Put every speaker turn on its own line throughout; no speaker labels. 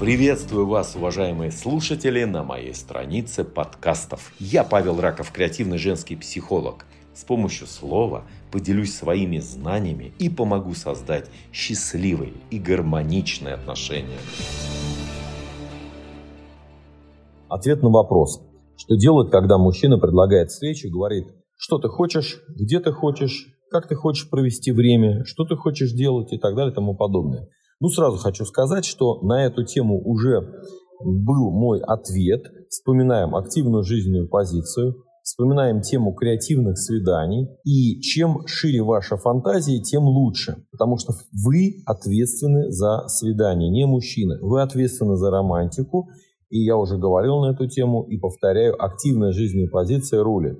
Приветствую вас, уважаемые слушатели, на моей странице подкастов. Я Павел Раков, креативный женский психолог. С помощью слова поделюсь своими знаниями и помогу создать счастливые и гармоничные отношения.
Ответ на вопрос. Что делать, когда мужчина предлагает встречу и говорит, что ты хочешь, где ты хочешь, как ты хочешь провести время, что ты хочешь делать и так далее и тому подобное. Ну, сразу хочу сказать, что на эту тему уже был мой ответ. Вспоминаем активную жизненную позицию, вспоминаем тему креативных свиданий. И чем шире ваша фантазия, тем лучше. Потому что вы ответственны за свидание, не мужчина. Вы ответственны за романтику. И я уже говорил на эту тему и повторяю, активная жизненная позиция рулит.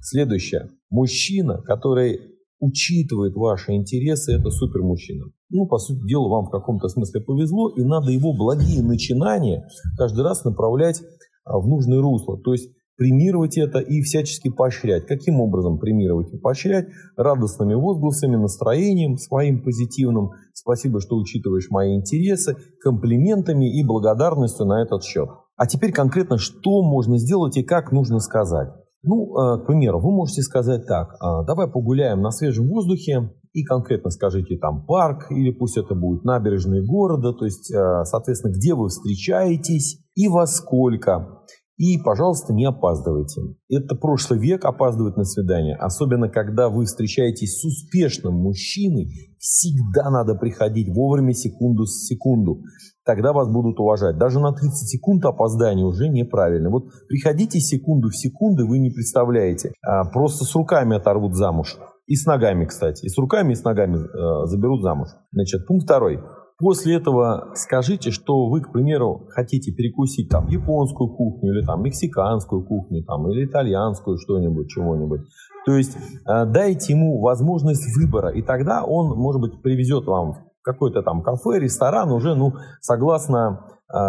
Следующее. Мужчина, который учитывает ваши интересы, это супер мужчина. Ну, по сути дела, вам в каком-то смысле повезло, и надо его благие начинания каждый раз направлять а, в нужное русло. То есть премировать это и всячески поощрять. Каким образом премировать и поощрять? Радостными возгласами, настроением своим позитивным. Спасибо, что учитываешь мои интересы, комплиментами и благодарностью на этот счет. А теперь конкретно, что можно сделать и как нужно сказать. Ну, э, к примеру, вы можете сказать так, «А, давай погуляем на свежем воздухе и конкретно скажите там парк или пусть это будет набережные города, то есть, э, соответственно, где вы встречаетесь и во сколько. И, пожалуйста, не опаздывайте. Это прошлый век опаздывать на свидание. Особенно, когда вы встречаетесь с успешным мужчиной, всегда надо приходить вовремя, секунду с секунду. Тогда вас будут уважать. Даже на 30 секунд опоздания уже неправильно. Вот приходите секунду в секунду, вы не представляете. А просто с руками оторвут замуж. И с ногами, кстати. И с руками, и с ногами э, заберут замуж. Значит, пункт второй. После этого скажите, что вы, к примеру, хотите перекусить там японскую кухню или там мексиканскую кухню там, или итальянскую что-нибудь, чего-нибудь. То есть э, дайте ему возможность выбора, и тогда он, может быть, привезет вам какой-то там кафе, ресторан уже, ну, согласно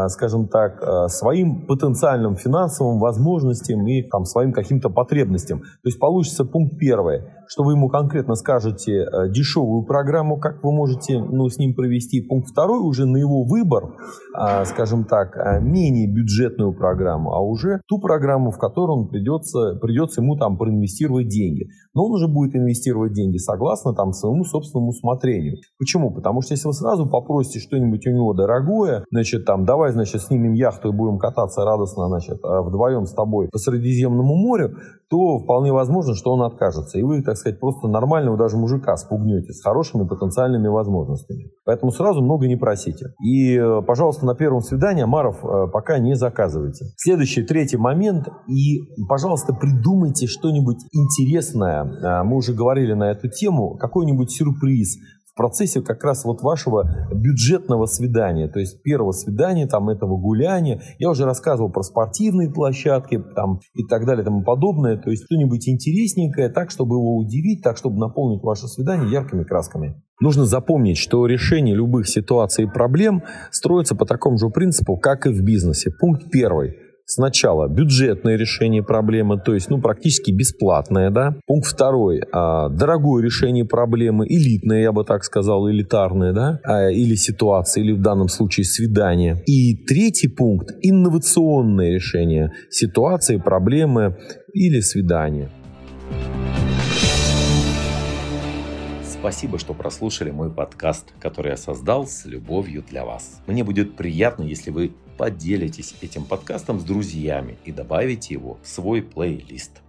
скажем так, а, своим потенциальным финансовым возможностям и там, своим каким-то потребностям. То есть получится пункт первый, что вы ему конкретно скажете а, дешевую программу, как вы можете ну, с ним провести. Пункт второй уже на его выбор, скажем так, менее бюджетную программу, а уже ту программу, в которую он придется, придется ему там проинвестировать деньги. Но он уже будет инвестировать деньги согласно там своему собственному усмотрению. Почему? Потому что если вы сразу попросите что-нибудь у него дорогое, значит, там, давай, значит, снимем яхту и будем кататься радостно, значит, а вдвоем с тобой по Средиземному морю, то вполне возможно, что он откажется. И вы, так сказать, просто нормального даже мужика спугнете с хорошими потенциальными возможностями. Поэтому сразу много не просите. И, э, пожалуйста, на первом свидании Маров э, пока не заказывайте. Следующий, третий момент. И, пожалуйста, придумайте что-нибудь интересное. Э, мы уже говорили на эту тему. Какой-нибудь сюрприз, в процессе как раз вот вашего бюджетного свидания, то есть первого свидания, там этого гуляния. Я уже рассказывал про спортивные площадки там, и так далее и тому подобное. То есть что-нибудь интересненькое, так, чтобы его удивить, так, чтобы наполнить ваше свидание яркими красками. Нужно запомнить, что решение любых ситуаций и проблем строится по такому же принципу, как и в бизнесе. Пункт первый сначала бюджетное решение проблемы, то есть ну, практически бесплатное. Да? Пункт второй. А, дорогое решение проблемы, элитное, я бы так сказал, элитарное, да? а, или ситуация, или в данном случае свидание. И третий пункт. Инновационное решение ситуации, проблемы или свидания.
Спасибо, что прослушали мой подкаст, который я создал с любовью для вас. Мне будет приятно, если вы поделитесь этим подкастом с друзьями и добавите его в свой плейлист.